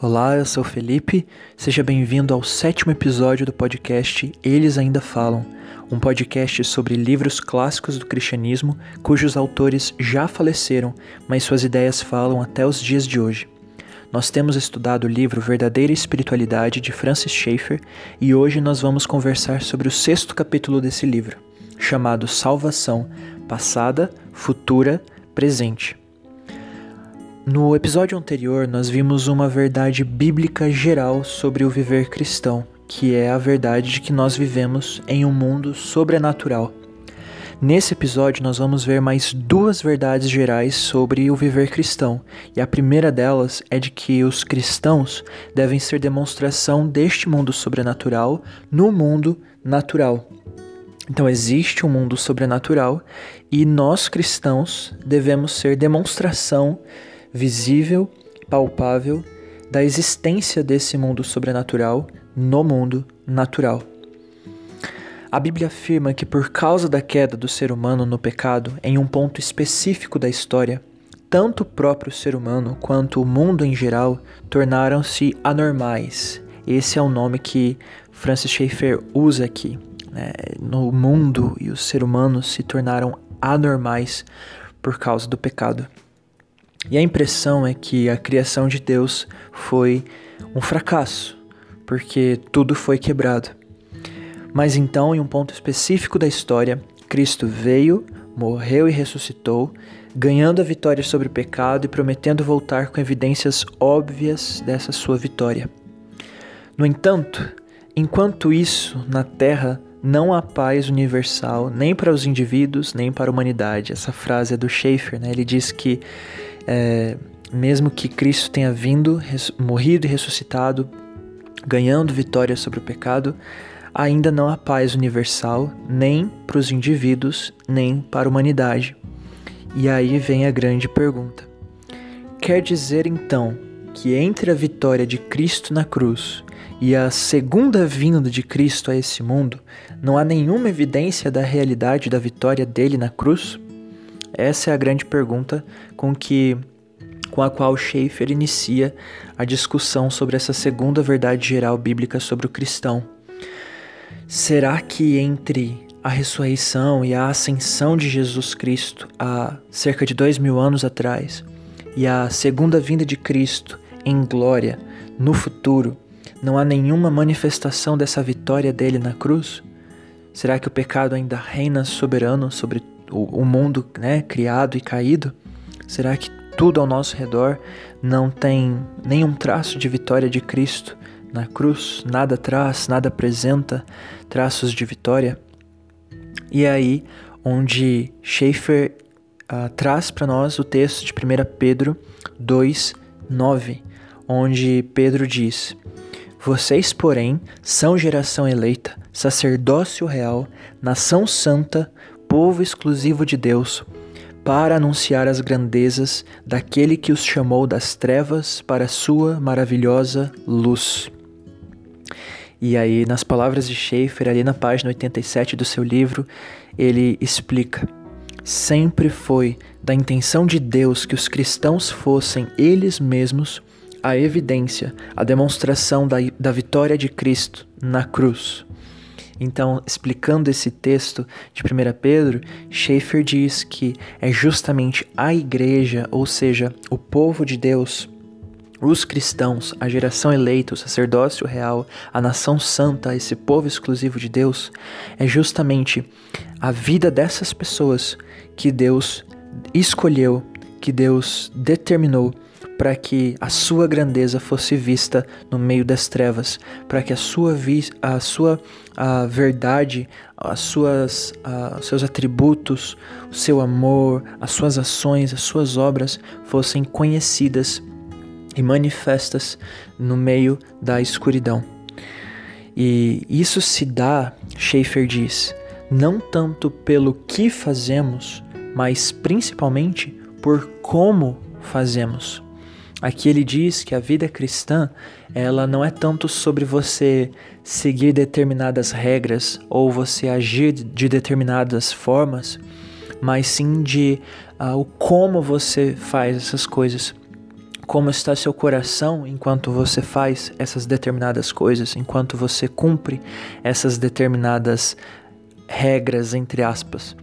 Olá, eu sou o Felipe. Seja bem-vindo ao sétimo episódio do podcast Eles Ainda Falam, um podcast sobre livros clássicos do cristianismo cujos autores já faleceram, mas suas ideias falam até os dias de hoje. Nós temos estudado o livro Verdadeira Espiritualidade de Francis Schaeffer e hoje nós vamos conversar sobre o sexto capítulo desse livro, chamado Salvação Passada, Futura, Presente. No episódio anterior, nós vimos uma verdade bíblica geral sobre o viver cristão, que é a verdade de que nós vivemos em um mundo sobrenatural. Nesse episódio, nós vamos ver mais duas verdades gerais sobre o viver cristão, e a primeira delas é de que os cristãos devem ser demonstração deste mundo sobrenatural no mundo natural. Então, existe um mundo sobrenatural e nós cristãos devemos ser demonstração visível, palpável, da existência desse mundo sobrenatural no mundo natural. A Bíblia afirma que por causa da queda do ser humano no pecado, em um ponto específico da história, tanto o próprio ser humano quanto o mundo em geral tornaram-se anormais. Esse é o nome que Francis Schaeffer usa aqui. Né? No mundo e o ser humano se tornaram anormais por causa do pecado. E a impressão é que a criação de Deus foi um fracasso, porque tudo foi quebrado. Mas então, em um ponto específico da história, Cristo veio, morreu e ressuscitou, ganhando a vitória sobre o pecado e prometendo voltar com evidências óbvias dessa sua vitória. No entanto, enquanto isso, na terra não há paz universal nem para os indivíduos nem para a humanidade. Essa frase é do Schaeffer, né? Ele diz que é, mesmo que Cristo tenha vindo, morrido e ressuscitado, ganhando vitória sobre o pecado, ainda não há paz universal nem para os indivíduos, nem para a humanidade. E aí vem a grande pergunta: quer dizer então que entre a vitória de Cristo na cruz e a segunda vinda de Cristo a esse mundo, não há nenhuma evidência da realidade da vitória dele na cruz? Essa é a grande pergunta com que com a qual Schaeffer inicia a discussão sobre essa segunda verdade geral bíblica sobre o cristão. Será que entre a ressurreição e a ascensão de Jesus Cristo há cerca de dois mil anos atrás e a segunda vinda de Cristo em glória no futuro, não há nenhuma manifestação dessa vitória dele na cruz? Será que o pecado ainda reina soberano sobre o, o mundo né, criado e caído? Será que tudo ao nosso redor não tem nenhum traço de vitória de Cristo na cruz? Nada traz, nada apresenta traços de vitória? E é aí onde Schaeffer uh, traz para nós o texto de 1 Pedro 2, 9, onde Pedro diz: Vocês, porém, são geração eleita, sacerdócio real, nação santa, povo exclusivo de Deus, para anunciar as grandezas daquele que os chamou das trevas para a sua maravilhosa luz. E aí, nas palavras de Schaeffer, ali na página 87 do seu livro, ele explica: sempre foi da intenção de Deus que os cristãos fossem eles mesmos a evidência, a demonstração da, da vitória de Cristo na cruz. Então, explicando esse texto de 1 Pedro, Schaeffer diz que é justamente a igreja, ou seja, o povo de Deus, os cristãos, a geração eleita, o sacerdócio real, a nação santa, esse povo exclusivo de Deus, é justamente a vida dessas pessoas que Deus escolheu, que Deus determinou para que a sua grandeza fosse vista no meio das trevas, para que a sua, vi a sua a verdade, as suas, a, seus atributos, o seu amor, as suas ações, as suas obras fossem conhecidas e manifestas no meio da escuridão. E isso se dá, Schaeffer diz, não tanto pelo que fazemos, mas principalmente por como fazemos. Aqui ele diz que a vida cristã, ela não é tanto sobre você seguir determinadas regras ou você agir de determinadas formas, mas sim de uh, o como você faz essas coisas. como está seu coração enquanto você faz essas determinadas coisas, enquanto você cumpre essas determinadas regras, entre aspas.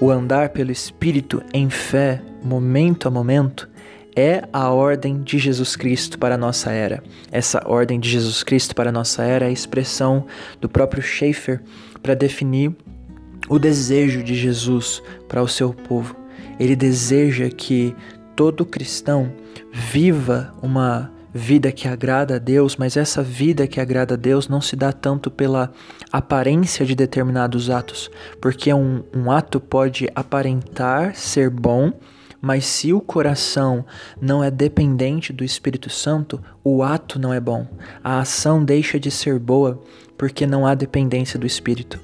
O andar pelo Espírito em fé, momento a momento, é a ordem de Jesus Cristo para a nossa era. Essa ordem de Jesus Cristo para a nossa era é a expressão do próprio Schaeffer para definir o desejo de Jesus para o seu povo. Ele deseja que todo cristão viva uma vida que agrada a Deus, mas essa vida que agrada a Deus não se dá tanto pela aparência de determinados atos, porque um, um ato pode aparentar ser bom, mas se o coração não é dependente do Espírito Santo, o ato não é bom. A ação deixa de ser boa porque não há dependência do Espírito.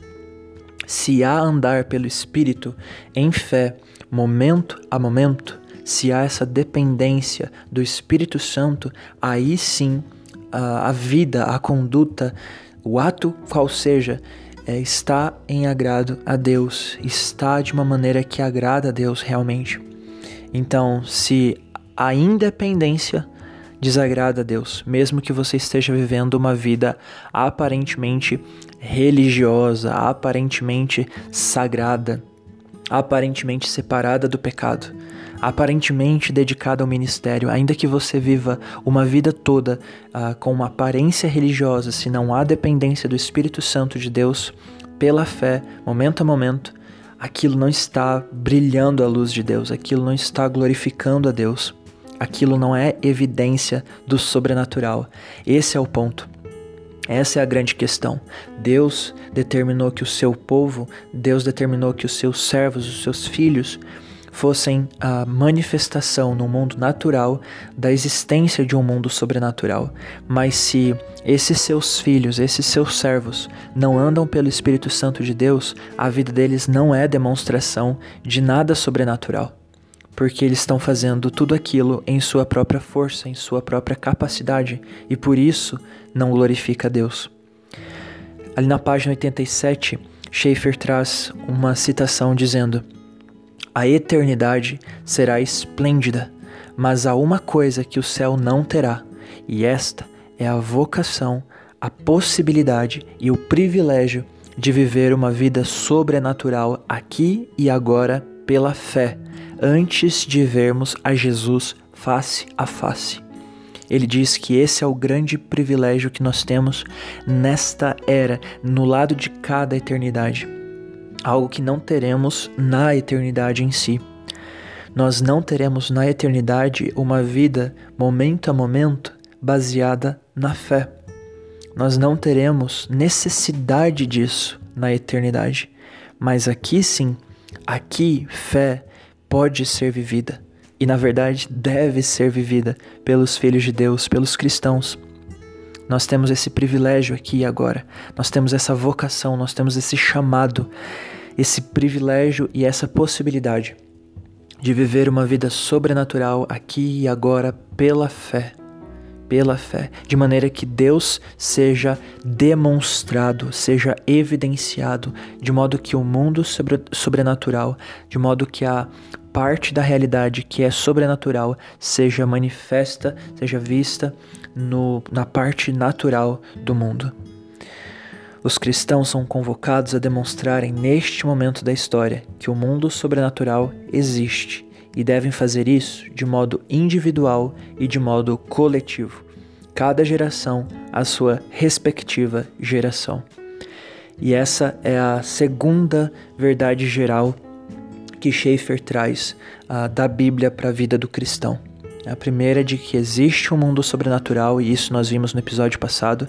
Se há andar pelo Espírito em fé, momento a momento, se há essa dependência do Espírito Santo, aí sim a, a vida, a conduta, o ato qual seja, é, está em agrado a Deus, está de uma maneira que agrada a Deus realmente. Então, se a independência desagrada a Deus, mesmo que você esteja vivendo uma vida aparentemente religiosa, aparentemente sagrada, aparentemente separada do pecado, aparentemente dedicada ao ministério, ainda que você viva uma vida toda uh, com uma aparência religiosa, se não há dependência do Espírito Santo de Deus, pela fé, momento a momento, aquilo não está brilhando a luz de Deus, aquilo não está glorificando a Deus, aquilo não é evidência do sobrenatural. Esse é o ponto. Essa é a grande questão. Deus determinou que o seu povo, Deus determinou que os seus servos, os seus filhos, fossem a manifestação no mundo natural da existência de um mundo sobrenatural. Mas se esses seus filhos, esses seus servos, não andam pelo Espírito Santo de Deus, a vida deles não é demonstração de nada sobrenatural. Porque eles estão fazendo tudo aquilo em sua própria força, em sua própria capacidade, e por isso não glorifica a Deus. Ali na página 87, Schaeffer traz uma citação dizendo: a eternidade será esplêndida, mas há uma coisa que o céu não terá, e esta é a vocação, a possibilidade e o privilégio de viver uma vida sobrenatural aqui e agora pela fé, antes de vermos a Jesus face a face. Ele diz que esse é o grande privilégio que nós temos nesta era, no lado de cada eternidade algo que não teremos na eternidade em si. Nós não teremos na eternidade uma vida momento a momento baseada na fé. Nós não teremos necessidade disso na eternidade. Mas aqui sim, aqui fé pode ser vivida e na verdade deve ser vivida pelos filhos de Deus, pelos cristãos. Nós temos esse privilégio aqui e agora, nós temos essa vocação, nós temos esse chamado esse privilégio e essa possibilidade de viver uma vida sobrenatural aqui e agora pela fé. Pela fé, de maneira que Deus seja demonstrado, seja evidenciado, de modo que o mundo sobre, sobrenatural, de modo que a parte da realidade que é sobrenatural seja manifesta, seja vista no, na parte natural do mundo. Os cristãos são convocados a demonstrarem neste momento da história que o mundo sobrenatural existe e devem fazer isso de modo individual e de modo coletivo, cada geração a sua respectiva geração. E essa é a segunda verdade geral que Schaeffer traz uh, da Bíblia para a vida do cristão. A primeira é de que existe um mundo sobrenatural, e isso nós vimos no episódio passado.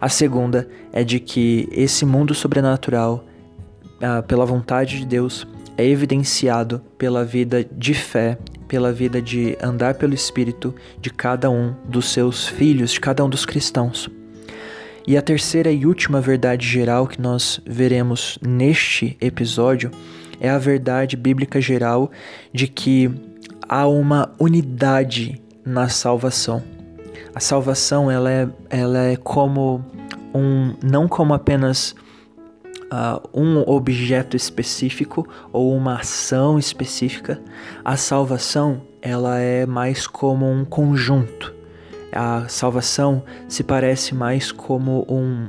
A segunda é de que esse mundo sobrenatural, ah, pela vontade de Deus, é evidenciado pela vida de fé, pela vida de andar pelo Espírito de cada um dos seus filhos, de cada um dos cristãos. E a terceira e última verdade geral que nós veremos neste episódio é a verdade bíblica geral de que há uma unidade na salvação. A salvação ela é, ela é como um não como apenas uh, um objeto específico ou uma ação específica. A salvação ela é mais como um conjunto. A salvação se parece mais como um,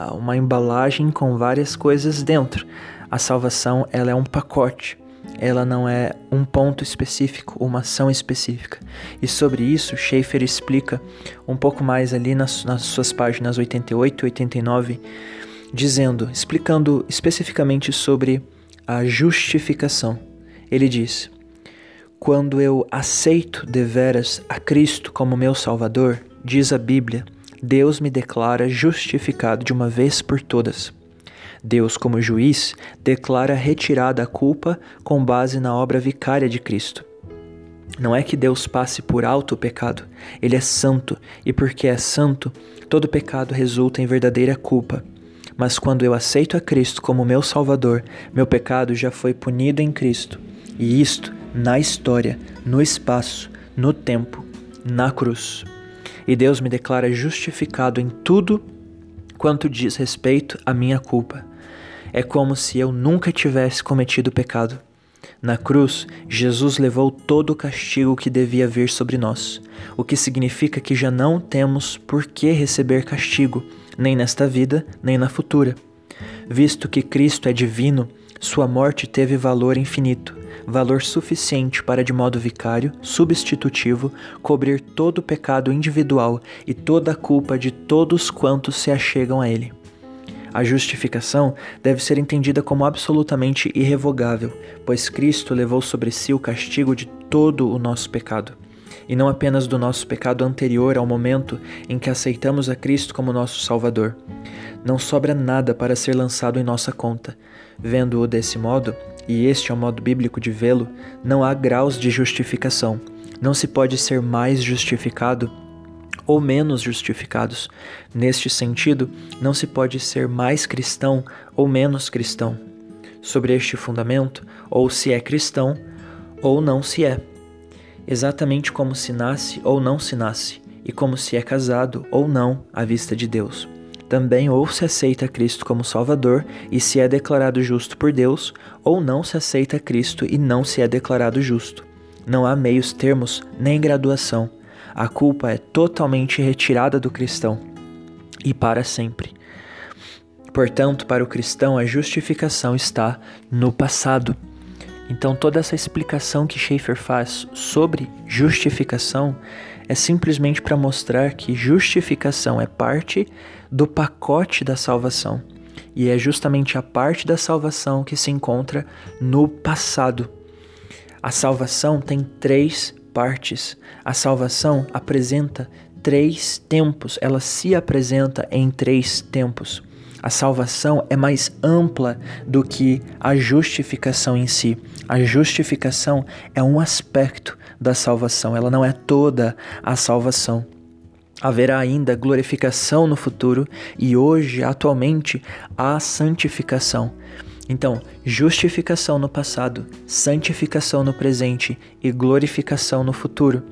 uh, uma embalagem com várias coisas dentro. A salvação ela é um pacote ela não é um ponto específico, uma ação específica. E sobre isso, Schaeffer explica um pouco mais ali nas, nas suas páginas 88 e 89, dizendo, explicando especificamente sobre a justificação. Ele diz: Quando eu aceito deveras a Cristo como meu Salvador, diz a Bíblia, Deus me declara justificado de uma vez por todas. Deus, como juiz, declara retirada a culpa com base na obra vicária de Cristo. Não é que Deus passe por alto o pecado, ele é santo, e porque é santo, todo pecado resulta em verdadeira culpa. Mas quando eu aceito a Cristo como meu Salvador, meu pecado já foi punido em Cristo. E isto na história, no espaço, no tempo, na cruz. E Deus me declara justificado em tudo quanto diz respeito à minha culpa. É como se eu nunca tivesse cometido pecado. Na cruz, Jesus levou todo o castigo que devia vir sobre nós, o que significa que já não temos por que receber castigo, nem nesta vida, nem na futura. Visto que Cristo é divino, sua morte teve valor infinito, valor suficiente para, de modo vicário, substitutivo, cobrir todo o pecado individual e toda a culpa de todos quantos se achegam a Ele. A justificação deve ser entendida como absolutamente irrevogável, pois Cristo levou sobre si o castigo de todo o nosso pecado, e não apenas do nosso pecado anterior ao momento em que aceitamos a Cristo como nosso Salvador. Não sobra nada para ser lançado em nossa conta. Vendo-o desse modo, e este é o modo bíblico de vê-lo, não há graus de justificação. Não se pode ser mais justificado ou menos justificados. Neste sentido, não se pode ser mais cristão ou menos cristão. Sobre este fundamento, ou se é cristão ou não se é. Exatamente como se nasce ou não se nasce, e como se é casado ou não à vista de Deus. Também ou se aceita Cristo como Salvador e se é declarado justo por Deus, ou não se aceita Cristo e não se é declarado justo. Não há meios termos nem graduação a culpa é totalmente retirada do cristão e para sempre. Portanto, para o cristão, a justificação está no passado. Então, toda essa explicação que Schaeffer faz sobre justificação é simplesmente para mostrar que justificação é parte do pacote da salvação. E é justamente a parte da salvação que se encontra no passado. A salvação tem três partes. A salvação apresenta três tempos, ela se apresenta em três tempos. A salvação é mais ampla do que a justificação em si. A justificação é um aspecto da salvação, ela não é toda a salvação. Haverá ainda glorificação no futuro e hoje, atualmente, a santificação. Então, justificação no passado, santificação no presente e glorificação no futuro.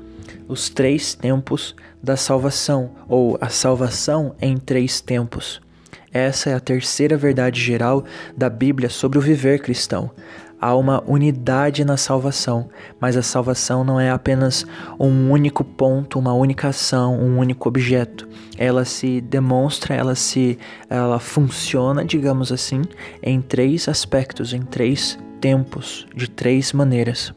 Os três tempos da salvação, ou a salvação em três tempos. Essa é a terceira verdade geral da Bíblia sobre o viver cristão há uma unidade na salvação, mas a salvação não é apenas um único ponto, uma única ação, um único objeto. Ela se demonstra, ela se ela funciona, digamos assim, em três aspectos, em três tempos, de três maneiras.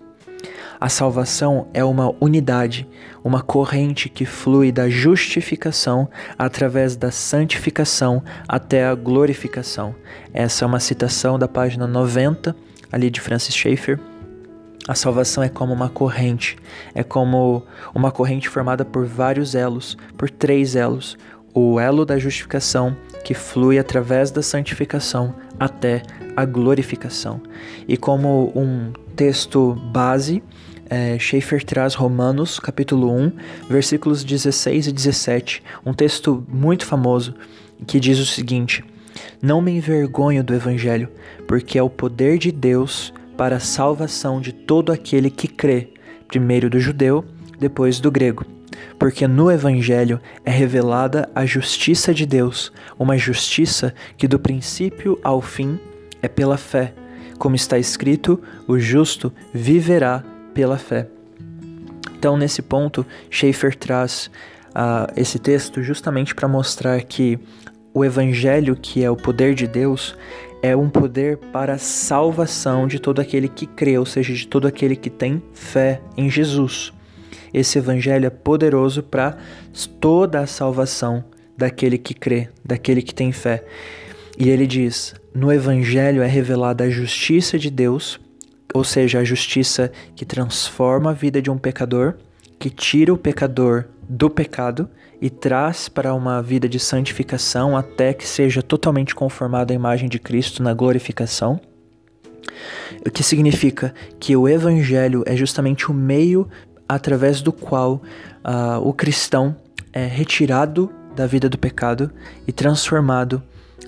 A salvação é uma unidade, uma corrente que flui da justificação através da santificação até a glorificação. Essa é uma citação da página 90 ali de Francis Schaeffer, a salvação é como uma corrente, é como uma corrente formada por vários elos, por três elos. O elo da justificação, que flui através da santificação até a glorificação. E como um texto base, é, Schaeffer traz Romanos, capítulo 1, versículos 16 e 17, um texto muito famoso, que diz o seguinte: Não me envergonho do Evangelho, porque é o poder de Deus para a salvação de todo aquele que crê, primeiro do judeu, depois do grego. porque no Evangelho é revelada a justiça de Deus, uma justiça que do princípio ao fim é pela fé. Como está escrito, o justo viverá pela fé. Então, nesse ponto, Schaeffer traz uh, esse texto justamente para mostrar que o Evangelho, que é o poder de Deus, é um poder para a salvação de todo aquele que crê, ou seja, de todo aquele que tem fé em Jesus. Esse evangelho é poderoso para toda a salvação daquele que crê, daquele que tem fé. E ele diz: no evangelho é revelada a justiça de Deus, ou seja, a justiça que transforma a vida de um pecador, que tira o pecador do pecado e traz para uma vida de santificação até que seja totalmente conformado à imagem de Cristo na glorificação. O que significa que o Evangelho é justamente o meio através do qual uh, o cristão é retirado da vida do pecado e transformado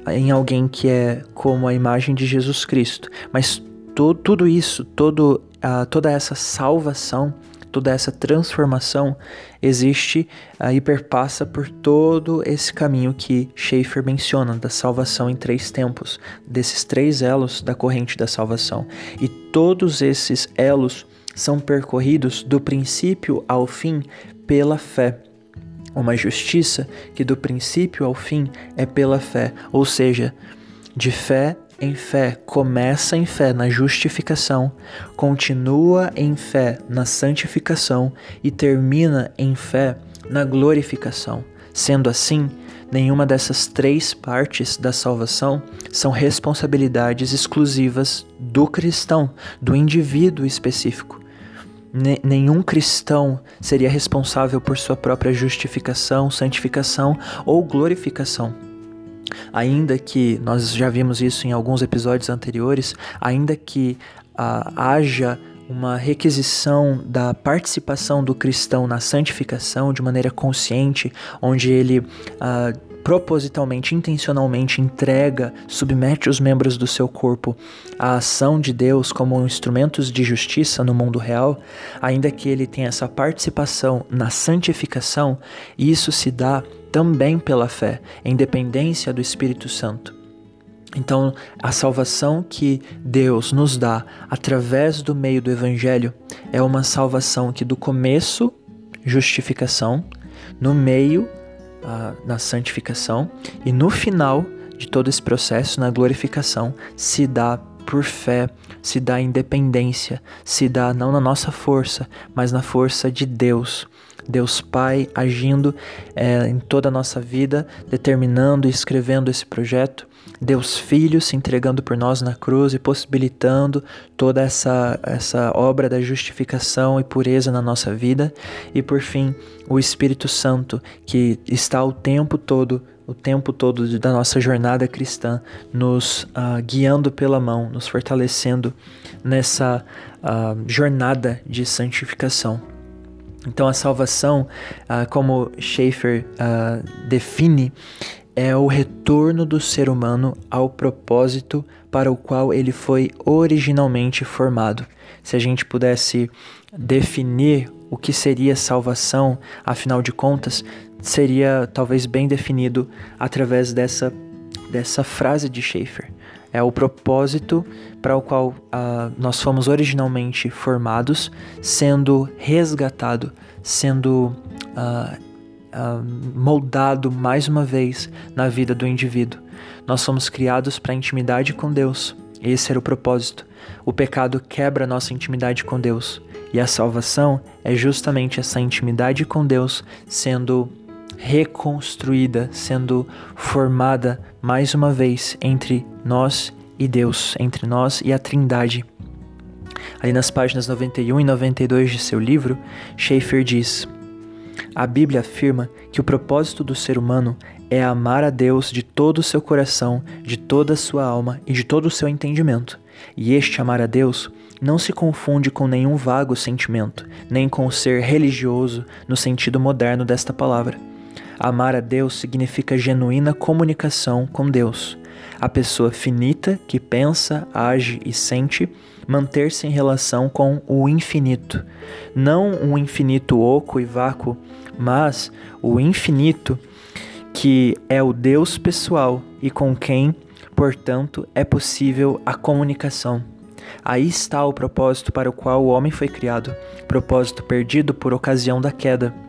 em alguém que é como a imagem de Jesus Cristo. Mas to, tudo isso, todo, uh, toda essa salvação toda essa transformação existe uh, e perpassa por todo esse caminho que Schaeffer menciona da salvação em três tempos, desses três elos da corrente da salvação. E todos esses elos são percorridos do princípio ao fim pela fé. Uma justiça que do princípio ao fim é pela fé, ou seja, de fé em fé, começa em fé na justificação, continua em fé na santificação e termina em fé na glorificação. Sendo assim, nenhuma dessas três partes da salvação são responsabilidades exclusivas do cristão, do indivíduo específico. Nenhum cristão seria responsável por sua própria justificação, santificação ou glorificação. Ainda que nós já vimos isso em alguns episódios anteriores, ainda que uh, haja uma requisição da participação do cristão na santificação de maneira consciente, onde ele uh, propositalmente, intencionalmente entrega, submete os membros do seu corpo à ação de Deus como instrumentos de justiça no mundo real, ainda que ele tenha essa participação na santificação, isso se dá também pela fé, em dependência do Espírito Santo. Então, a salvação que Deus nos dá através do meio do Evangelho é uma salvação que, do começo, justificação, no meio, uh, na santificação, e no final de todo esse processo, na glorificação, se dá por fé, se dá independência, se dá não na nossa força, mas na força de Deus. Deus Pai agindo é, em toda a nossa vida, determinando e escrevendo esse projeto. Deus Filho se entregando por nós na cruz e possibilitando toda essa, essa obra da justificação e pureza na nossa vida. E por fim, o Espírito Santo que está o tempo todo o tempo todo da nossa jornada cristã, nos uh, guiando pela mão, nos fortalecendo nessa uh, jornada de santificação. Então, a salvação, uh, como Schaeffer define, é o retorno do ser humano ao propósito para o qual ele foi originalmente formado. Se a gente pudesse definir o que seria salvação, afinal de contas, seria talvez bem definido através dessa, dessa frase de Schaeffer. É o propósito para o qual uh, nós fomos originalmente formados, sendo resgatado, sendo uh, uh, moldado mais uma vez na vida do indivíduo. Nós somos criados para intimidade com Deus. Esse era o propósito. O pecado quebra nossa intimidade com Deus. E a salvação é justamente essa intimidade com Deus sendo reconstruída, sendo formada mais uma vez entre nós e Deus, entre nós e a Trindade. Ali nas páginas 91 e 92 de seu livro, Schaeffer diz: A Bíblia afirma que o propósito do ser humano é amar a Deus de todo o seu coração, de toda a sua alma e de todo o seu entendimento. E este amar a Deus não se confunde com nenhum vago sentimento, nem com o ser religioso no sentido moderno desta palavra. Amar a Deus significa genuína comunicação com Deus. a pessoa finita que pensa, age e sente manter-se em relação com o infinito. Não um infinito oco e vácuo, mas o infinito que é o Deus pessoal e com quem, portanto, é possível a comunicação. Aí está o propósito para o qual o homem foi criado, propósito perdido por ocasião da queda.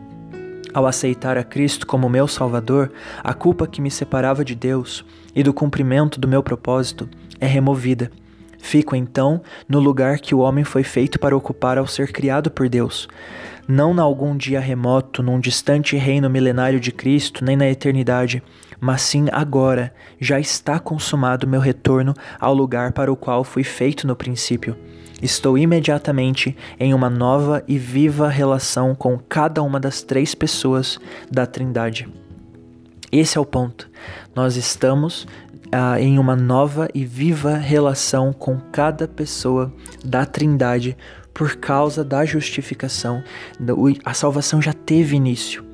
Ao aceitar a Cristo como meu Salvador, a culpa que me separava de Deus e do cumprimento do meu propósito é removida. Fico então no lugar que o homem foi feito para ocupar ao ser criado por Deus. Não na algum dia remoto, num distante reino milenário de Cristo, nem na eternidade, mas sim agora, já está consumado meu retorno ao lugar para o qual fui feito no princípio. Estou imediatamente em uma nova e viva relação com cada uma das três pessoas da Trindade. Esse é o ponto. Nós estamos ah, em uma nova e viva relação com cada pessoa da Trindade por causa da justificação. A salvação já teve início.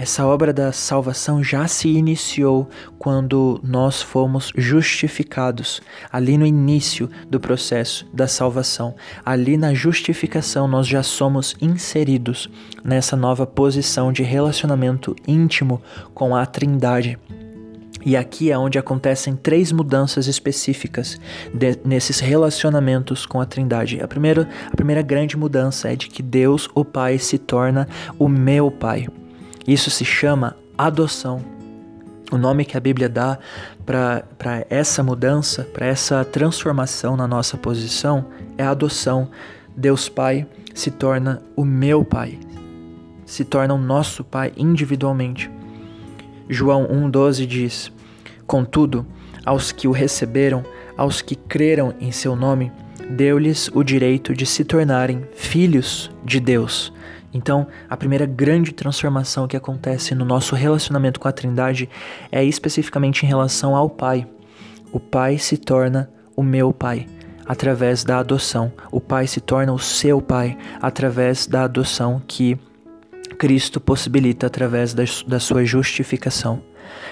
Essa obra da salvação já se iniciou quando nós fomos justificados, ali no início do processo da salvação. Ali na justificação, nós já somos inseridos nessa nova posição de relacionamento íntimo com a Trindade. E aqui é onde acontecem três mudanças específicas de, nesses relacionamentos com a Trindade. A primeira, a primeira grande mudança é de que Deus, o Pai, se torna o meu Pai. Isso se chama adoção. O nome que a Bíblia dá para essa mudança, para essa transformação na nossa posição, é adoção. Deus Pai se torna o meu Pai, se torna o nosso Pai individualmente. João 1,12 diz: Contudo, aos que o receberam, aos que creram em seu nome, deu-lhes o direito de se tornarem filhos de Deus então, a primeira grande transformação que acontece no nosso relacionamento com a Trindade é especificamente em relação ao Pai. O Pai se torna o meu Pai através da adoção. O Pai se torna o seu Pai através da adoção que Cristo possibilita através da, sua justificação.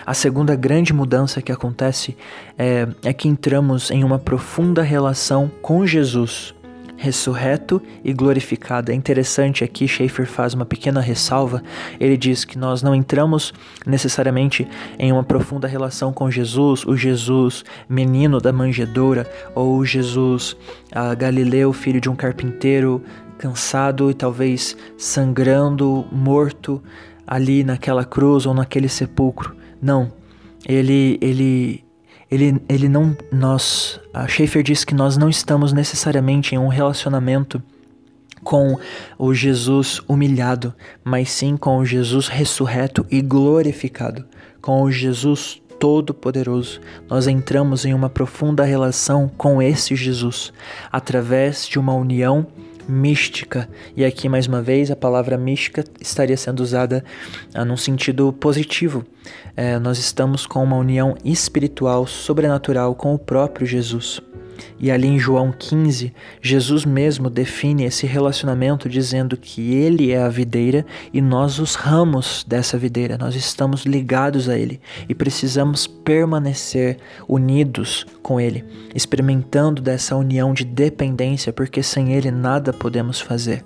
A segunda grande mudança que acontece é, é que entramos em uma profunda relação com Jesus ressurreto e glorificado. É interessante aqui, Schaefer faz uma pequena ressalva. Ele diz que nós não entramos necessariamente em uma profunda relação com Jesus, o Jesus menino da manjedoura, ou o Jesus ah, Galileu, filho de um carpinteiro, cansado e talvez sangrando, morto ali naquela cruz ou naquele sepulcro. Não. Ele, ele ele, ele não. Nós. A Schaefer diz que nós não estamos necessariamente em um relacionamento com o Jesus humilhado, mas sim com o Jesus ressurreto e glorificado, com o Jesus Todo-Poderoso. Nós entramos em uma profunda relação com esse Jesus através de uma união mística. E aqui, mais uma vez, a palavra mística estaria sendo usada ah, num sentido positivo. É, nós estamos com uma união espiritual, sobrenatural com o próprio Jesus. E ali em João 15, Jesus mesmo define esse relacionamento dizendo que ele é a videira e nós os ramos dessa videira. Nós estamos ligados a ele e precisamos permanecer unidos com ele, experimentando dessa união de dependência, porque sem ele nada podemos fazer.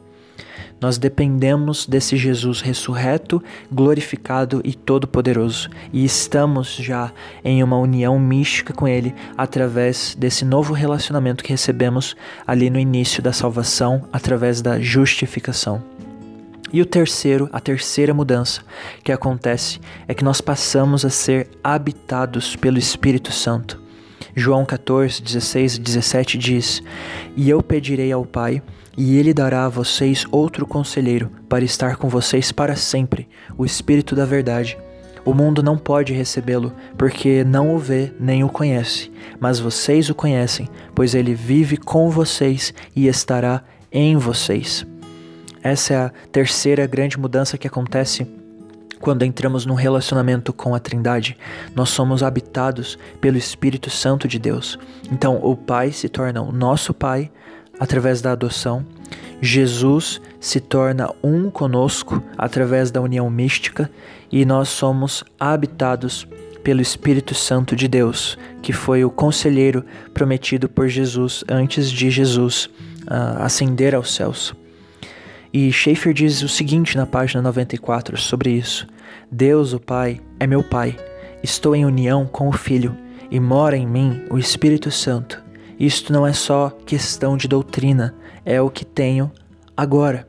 Nós dependemos desse Jesus ressurreto, glorificado e todo-poderoso, e estamos já em uma união mística com Ele através desse novo relacionamento que recebemos ali no início da salvação, através da justificação. E o terceiro, a terceira mudança que acontece é que nós passamos a ser habitados pelo Espírito Santo. João 14, 16 e 17 diz: E eu pedirei ao Pai e ele dará a vocês outro conselheiro para estar com vocês para sempre, o Espírito da Verdade. O mundo não pode recebê-lo, porque não o vê nem o conhece, mas vocês o conhecem, pois ele vive com vocês e estará em vocês. Essa é a terceira grande mudança que acontece quando entramos num relacionamento com a Trindade, nós somos habitados pelo Espírito Santo de Deus. Então, o Pai se torna o nosso Pai, através da adoção. Jesus se torna um conosco através da união mística e nós somos habitados pelo Espírito Santo de Deus, que foi o conselheiro prometido por Jesus antes de Jesus uh, ascender aos céus. E Schaeffer diz o seguinte na página 94 sobre isso: Deus, o Pai, é meu Pai. Estou em união com o Filho e mora em mim o Espírito Santo. Isto não é só questão de doutrina, é o que tenho agora.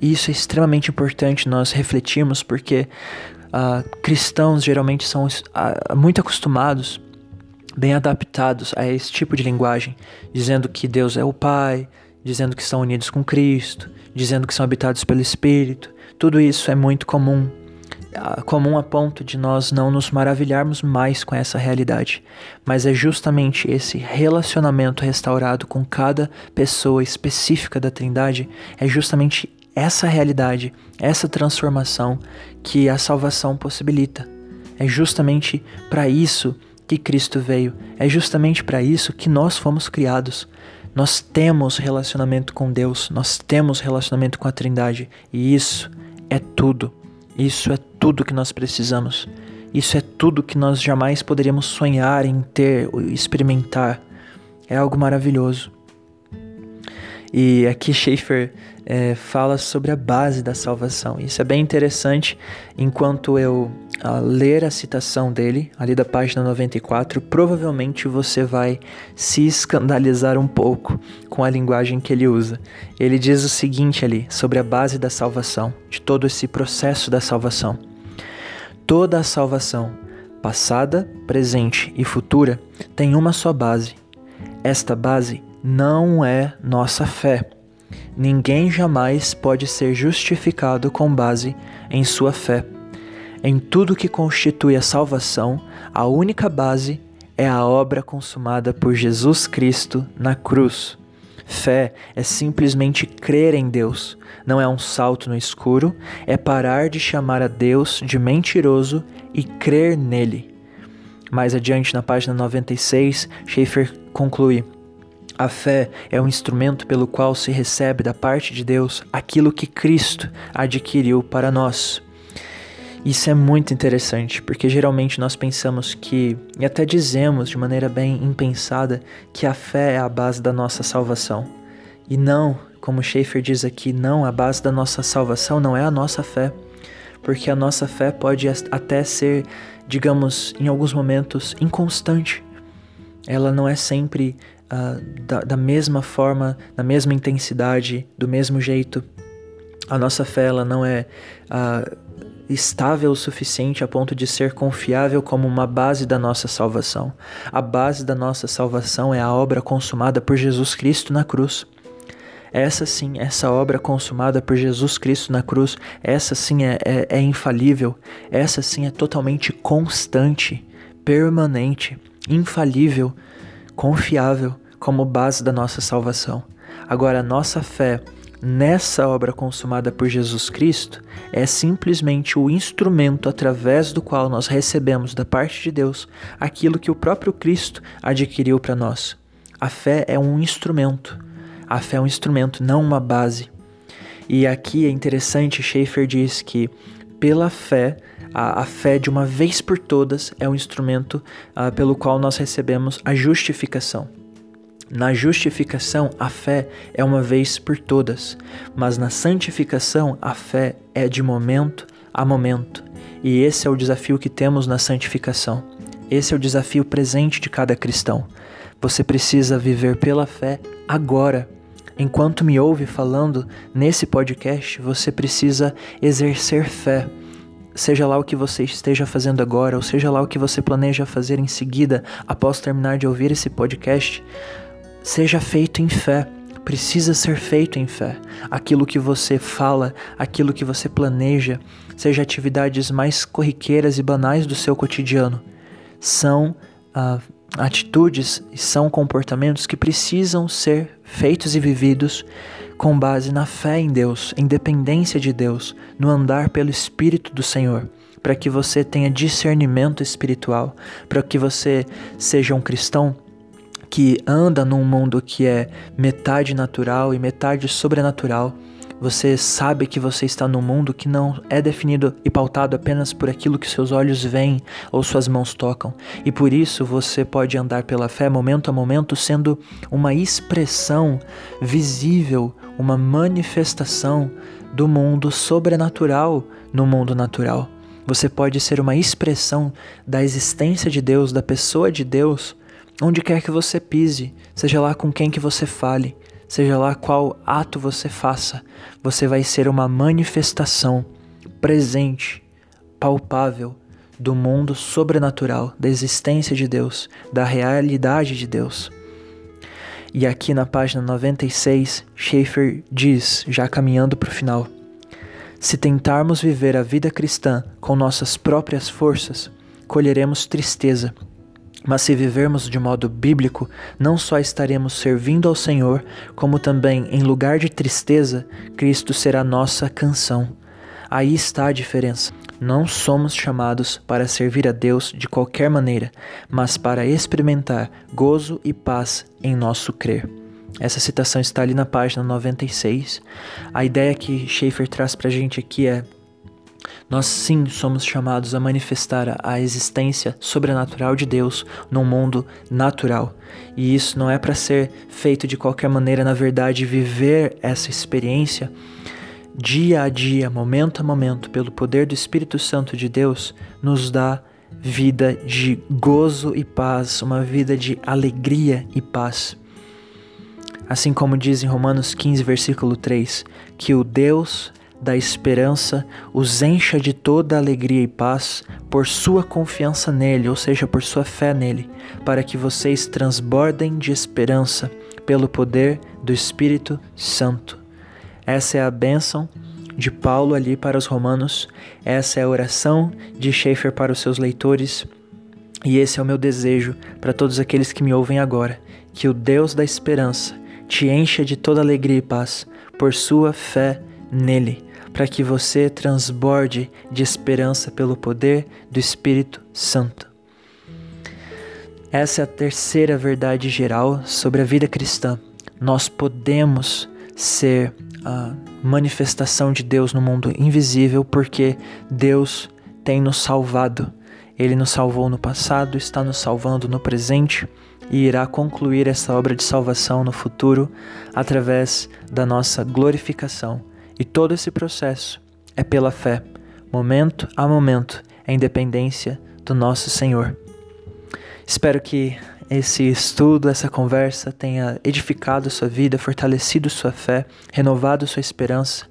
E isso é extremamente importante nós refletirmos, porque uh, cristãos geralmente são uh, muito acostumados, bem adaptados a esse tipo de linguagem, dizendo que Deus é o Pai, dizendo que estão unidos com Cristo, dizendo que são habitados pelo Espírito. Tudo isso é muito comum, ah, comum a ponto de nós não nos maravilharmos mais com essa realidade. Mas é justamente esse relacionamento restaurado com cada pessoa específica da Trindade, é justamente essa realidade, essa transformação que a salvação possibilita. É justamente para isso que Cristo veio, é justamente para isso que nós fomos criados nós temos relacionamento com Deus, nós temos relacionamento com a Trindade, e isso é tudo. Isso é tudo que nós precisamos. Isso é tudo que nós jamais poderíamos sonhar em ter, experimentar. É algo maravilhoso. E aqui Schaefer é, fala sobre a base da salvação. Isso é bem interessante. Enquanto eu a, ler a citação dele, ali da página 94, provavelmente você vai se escandalizar um pouco com a linguagem que ele usa. Ele diz o seguinte ali sobre a base da salvação, de todo esse processo da salvação. Toda a salvação, passada, presente e futura, tem uma só base. Esta base não é nossa fé Ninguém jamais pode ser justificado com base em sua fé. Em tudo que constitui a salvação, a única base é a obra consumada por Jesus Cristo na cruz. Fé é simplesmente crer em Deus, não é um salto no escuro, é parar de chamar a Deus de mentiroso e crer nele. Mais adiante, na página 96, Schaeffer conclui: a fé é um instrumento pelo qual se recebe da parte de Deus aquilo que Cristo adquiriu para nós. Isso é muito interessante, porque geralmente nós pensamos que, e até dizemos de maneira bem impensada, que a fé é a base da nossa salvação. E não, como Schaeffer diz aqui, não, a base da nossa salvação não é a nossa fé, porque a nossa fé pode até ser, digamos, em alguns momentos, inconstante. Ela não é sempre uh, da, da mesma forma, da mesma intensidade, do mesmo jeito. A nossa fé ela não é uh, estável o suficiente a ponto de ser confiável como uma base da nossa salvação. A base da nossa salvação é a obra consumada por Jesus Cristo na cruz. Essa sim, essa obra consumada por Jesus Cristo na cruz, essa sim é, é, é infalível, essa sim é totalmente constante, permanente, infalível, confiável como base da nossa salvação. Agora, a nossa fé nessa obra consumada por Jesus Cristo é simplesmente o instrumento através do qual nós recebemos da parte de Deus aquilo que o próprio Cristo adquiriu para nós. A fé é um instrumento. A fé é um instrumento, não uma base. E aqui é interessante, Schaeffer diz que pela fé, a, a fé de uma vez por todas é o instrumento uh, pelo qual nós recebemos a justificação. Na justificação, a fé é uma vez por todas, mas na santificação, a fé é de momento a momento. E esse é o desafio que temos na santificação. Esse é o desafio presente de cada cristão. Você precisa viver pela fé agora. Enquanto me ouve falando nesse podcast, você precisa exercer fé. Seja lá o que você esteja fazendo agora, ou seja lá o que você planeja fazer em seguida, após terminar de ouvir esse podcast, seja feito em fé. Precisa ser feito em fé. Aquilo que você fala, aquilo que você planeja, seja atividades mais corriqueiras e banais do seu cotidiano, são uh, atitudes e são comportamentos que precisam ser feitos e vividos com base na fé em Deus, em dependência de Deus, no andar pelo Espírito do Senhor para que você tenha discernimento espiritual, para que você seja um cristão que anda num mundo que é metade natural e metade sobrenatural, Você sabe que você está num mundo que não é definido e pautado apenas por aquilo que seus olhos veem ou suas mãos tocam. E por isso você pode andar pela fé momento a momento sendo uma expressão visível, uma manifestação do mundo sobrenatural no mundo natural. Você pode ser uma expressão da existência de Deus, da pessoa de Deus, onde quer que você pise, seja lá com quem que você fale, seja lá qual ato você faça, você vai ser uma manifestação presente, palpável do mundo sobrenatural, da existência de Deus, da realidade de Deus. E aqui na página 96, Schaeffer diz, já caminhando para o final: Se tentarmos viver a vida cristã com nossas próprias forças, colheremos tristeza mas se vivermos de modo bíblico, não só estaremos servindo ao Senhor, como também, em lugar de tristeza, Cristo será nossa canção. Aí está a diferença. Não somos chamados para servir a Deus de qualquer maneira, mas para experimentar gozo e paz em nosso crer. Essa citação está ali na página 96. A ideia que Schaeffer traz para a gente aqui é nós sim somos chamados a manifestar a existência sobrenatural de Deus num mundo natural. E isso não é para ser feito de qualquer maneira, na verdade, viver essa experiência dia a dia, momento a momento, pelo poder do Espírito Santo de Deus, nos dá vida de gozo e paz, uma vida de alegria e paz. Assim como diz em Romanos 15, versículo 3, que o Deus da esperança os encha de toda alegria e paz por sua confiança nele, ou seja, por sua fé nele, para que vocês transbordem de esperança pelo poder do Espírito Santo. Essa é a bênção de Paulo ali para os romanos, essa é a oração de Schaeffer para os seus leitores, e esse é o meu desejo para todos aqueles que me ouvem agora, que o Deus da esperança te encha de toda alegria e paz por sua fé nele para que você transborde de esperança pelo poder do Espírito Santo. Essa é a terceira verdade geral sobre a vida cristã. Nós podemos ser a manifestação de Deus no mundo invisível porque Deus tem nos salvado. Ele nos salvou no passado, está nos salvando no presente e irá concluir essa obra de salvação no futuro através da nossa glorificação e todo esse processo é pela fé, momento a momento, a independência do nosso Senhor. Espero que esse estudo, essa conversa tenha edificado sua vida, fortalecido sua fé, renovado sua esperança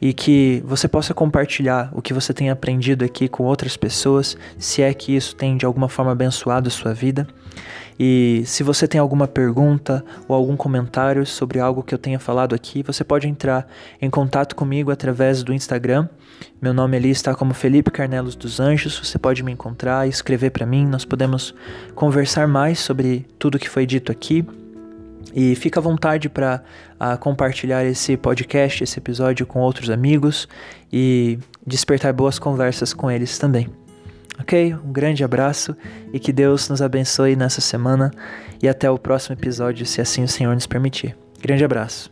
e que você possa compartilhar o que você tem aprendido aqui com outras pessoas, se é que isso tem de alguma forma abençoado sua vida. E se você tem alguma pergunta ou algum comentário sobre algo que eu tenha falado aqui, você pode entrar em contato comigo através do Instagram. Meu nome ali está como Felipe Carnelos dos Anjos. Você pode me encontrar e escrever para mim. Nós podemos conversar mais sobre tudo que foi dito aqui. E fica à vontade para uh, compartilhar esse podcast, esse episódio com outros amigos e despertar boas conversas com eles também. Ok? Um grande abraço e que Deus nos abençoe nessa semana e até o próximo episódio, se assim o Senhor nos permitir. Grande abraço.